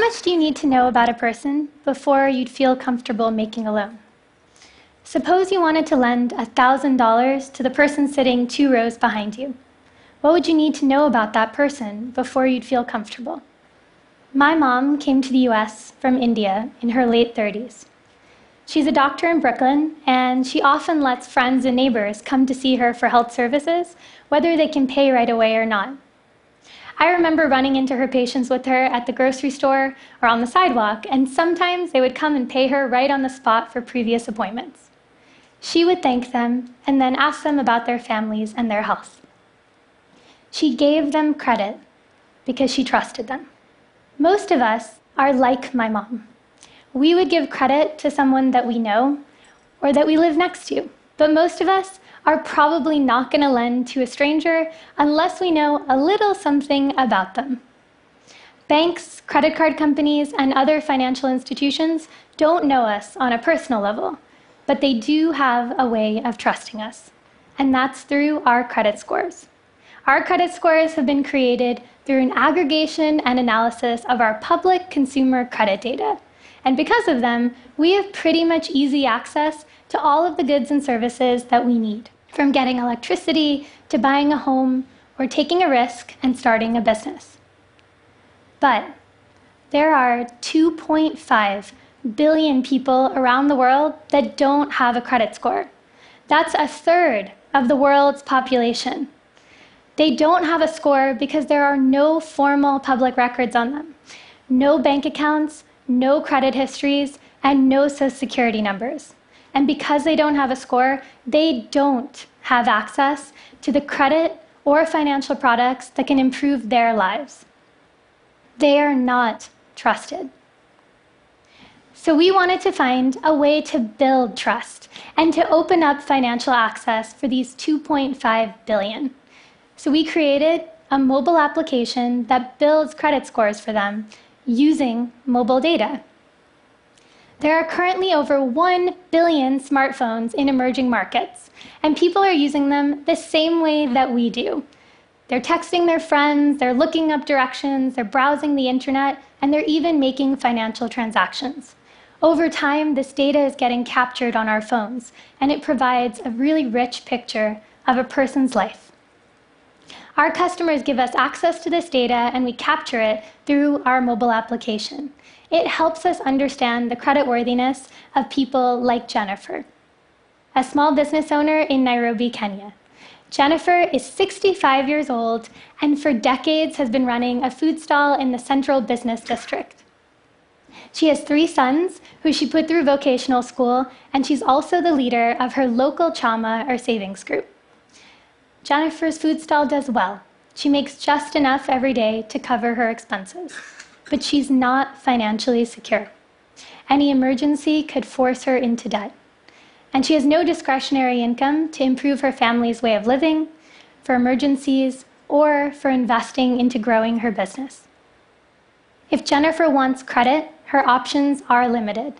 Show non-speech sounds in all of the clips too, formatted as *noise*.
much do you need to know about a person before you'd feel comfortable making a loan? Suppose you wanted to lend $1,000 to the person sitting two rows behind you. What would you need to know about that person before you'd feel comfortable? My mom came to the US from India in her late 30s. She's a doctor in Brooklyn, and she often lets friends and neighbors come to see her for health services, whether they can pay right away or not. I remember running into her patients with her at the grocery store or on the sidewalk, and sometimes they would come and pay her right on the spot for previous appointments. She would thank them and then ask them about their families and their health. She gave them credit because she trusted them. Most of us are like my mom we would give credit to someone that we know or that we live next to. But most of us are probably not going to lend to a stranger unless we know a little something about them. Banks, credit card companies, and other financial institutions don't know us on a personal level, but they do have a way of trusting us, and that's through our credit scores. Our credit scores have been created through an aggregation and analysis of our public consumer credit data. And because of them, we have pretty much easy access to all of the goods and services that we need, from getting electricity to buying a home or taking a risk and starting a business. But there are 2.5 billion people around the world that don't have a credit score. That's a third of the world's population. They don't have a score because there are no formal public records on them, no bank accounts, no credit histories, and no social security numbers. And because they don't have a score, they don't have access to the credit or financial products that can improve their lives. They are not trusted. So we wanted to find a way to build trust and to open up financial access for these 2.5 billion. So we created a mobile application that builds credit scores for them using mobile data. There are currently over 1 billion smartphones in emerging markets, and people are using them the same way that we do. They're texting their friends, they're looking up directions, they're browsing the internet, and they're even making financial transactions. Over time, this data is getting captured on our phones, and it provides a really rich picture of a person's life. Our customers give us access to this data and we capture it through our mobile application. It helps us understand the creditworthiness of people like Jennifer, a small business owner in Nairobi, Kenya. Jennifer is 65 years old and for decades has been running a food stall in the central business district. She has three sons who she put through vocational school, and she's also the leader of her local Chama or savings group. Jennifer's food stall does well. She makes just enough every day to cover her expenses, but she's not financially secure. Any emergency could force her into debt. And she has no discretionary income to improve her family's way of living, for emergencies, or for investing into growing her business. If Jennifer wants credit, her options are limited.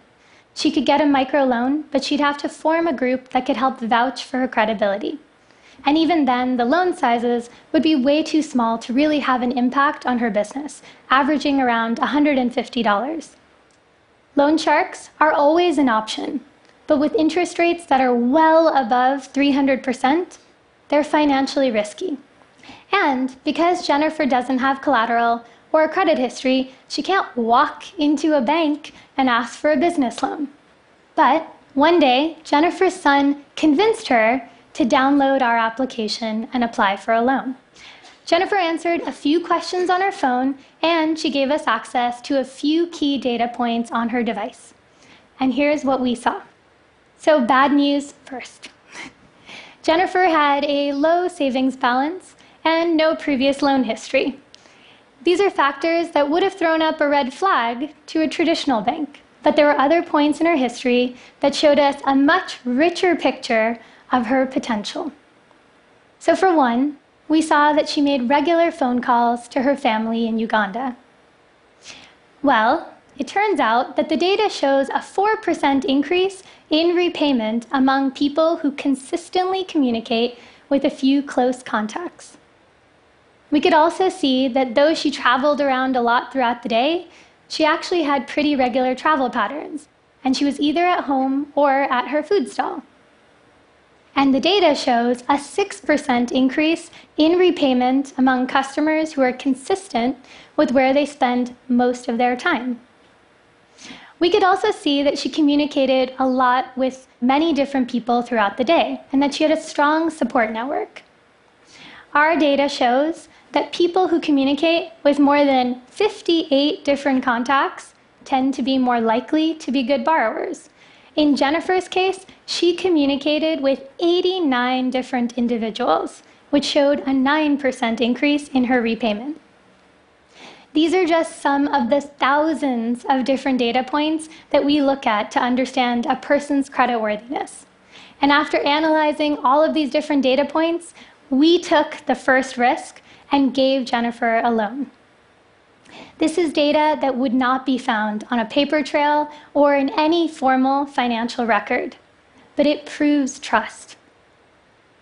She could get a microloan, but she'd have to form a group that could help vouch for her credibility. And even then, the loan sizes would be way too small to really have an impact on her business, averaging around $150. Loan sharks are always an option, but with interest rates that are well above 300%, they're financially risky. And because Jennifer doesn't have collateral or a credit history, she can't walk into a bank and ask for a business loan. But one day, Jennifer's son convinced her to download our application and apply for a loan. Jennifer answered a few questions on her phone, and she gave us access to a few key data points on her device. And here's what we saw. So, bad news first. *laughs* Jennifer had a low savings balance and no previous loan history. These are factors that would have thrown up a red flag to a traditional bank. But there were other points in her history that showed us a much richer picture of her potential. So, for one, we saw that she made regular phone calls to her family in Uganda. Well, it turns out that the data shows a 4% increase in repayment among people who consistently communicate with a few close contacts. We could also see that though she traveled around a lot throughout the day, she actually had pretty regular travel patterns, and she was either at home or at her food stall. And the data shows a 6% increase in repayment among customers who are consistent with where they spend most of their time. We could also see that she communicated a lot with many different people throughout the day and that she had a strong support network. Our data shows that people who communicate with more than 58 different contacts tend to be more likely to be good borrowers. In Jennifer's case, she communicated with 89 different individuals, which showed a 9% increase in her repayment. These are just some of the thousands of different data points that we look at to understand a person's creditworthiness. And after analyzing all of these different data points, we took the first risk and gave Jennifer a loan. This is data that would not be found on a paper trail or in any formal financial record, but it proves trust.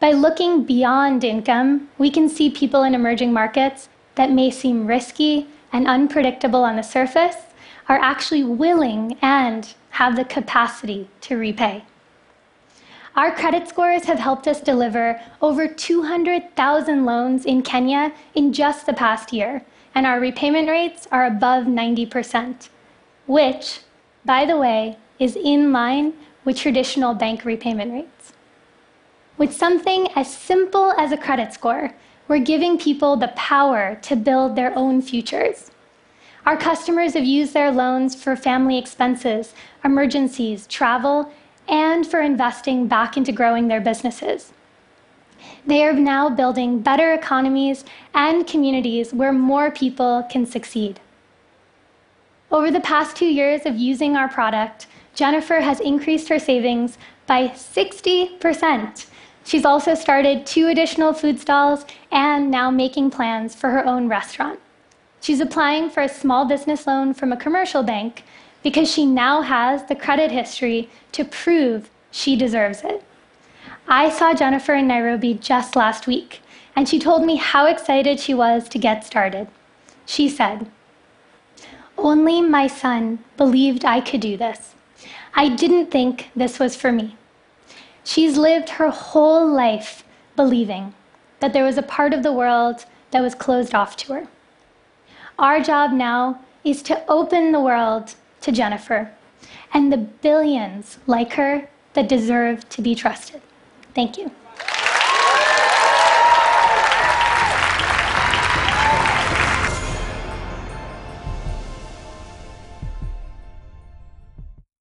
By looking beyond income, we can see people in emerging markets that may seem risky and unpredictable on the surface are actually willing and have the capacity to repay. Our credit scores have helped us deliver over 200,000 loans in Kenya in just the past year, and our repayment rates are above 90%, which, by the way, is in line with traditional bank repayment rates. With something as simple as a credit score, we're giving people the power to build their own futures. Our customers have used their loans for family expenses, emergencies, travel, and for investing back into growing their businesses. They are now building better economies and communities where more people can succeed. Over the past two years of using our product, Jennifer has increased her savings by 60%. She's also started two additional food stalls and now making plans for her own restaurant. She's applying for a small business loan from a commercial bank because she now has the credit history to prove she deserves it. I saw Jennifer in Nairobi just last week, and she told me how excited she was to get started. She said, Only my son believed I could do this. I didn't think this was for me. She's lived her whole life believing that there was a part of the world that was closed off to her. Our job now is to open the world to Jennifer and the billions like her that deserve to be trusted. Thank you.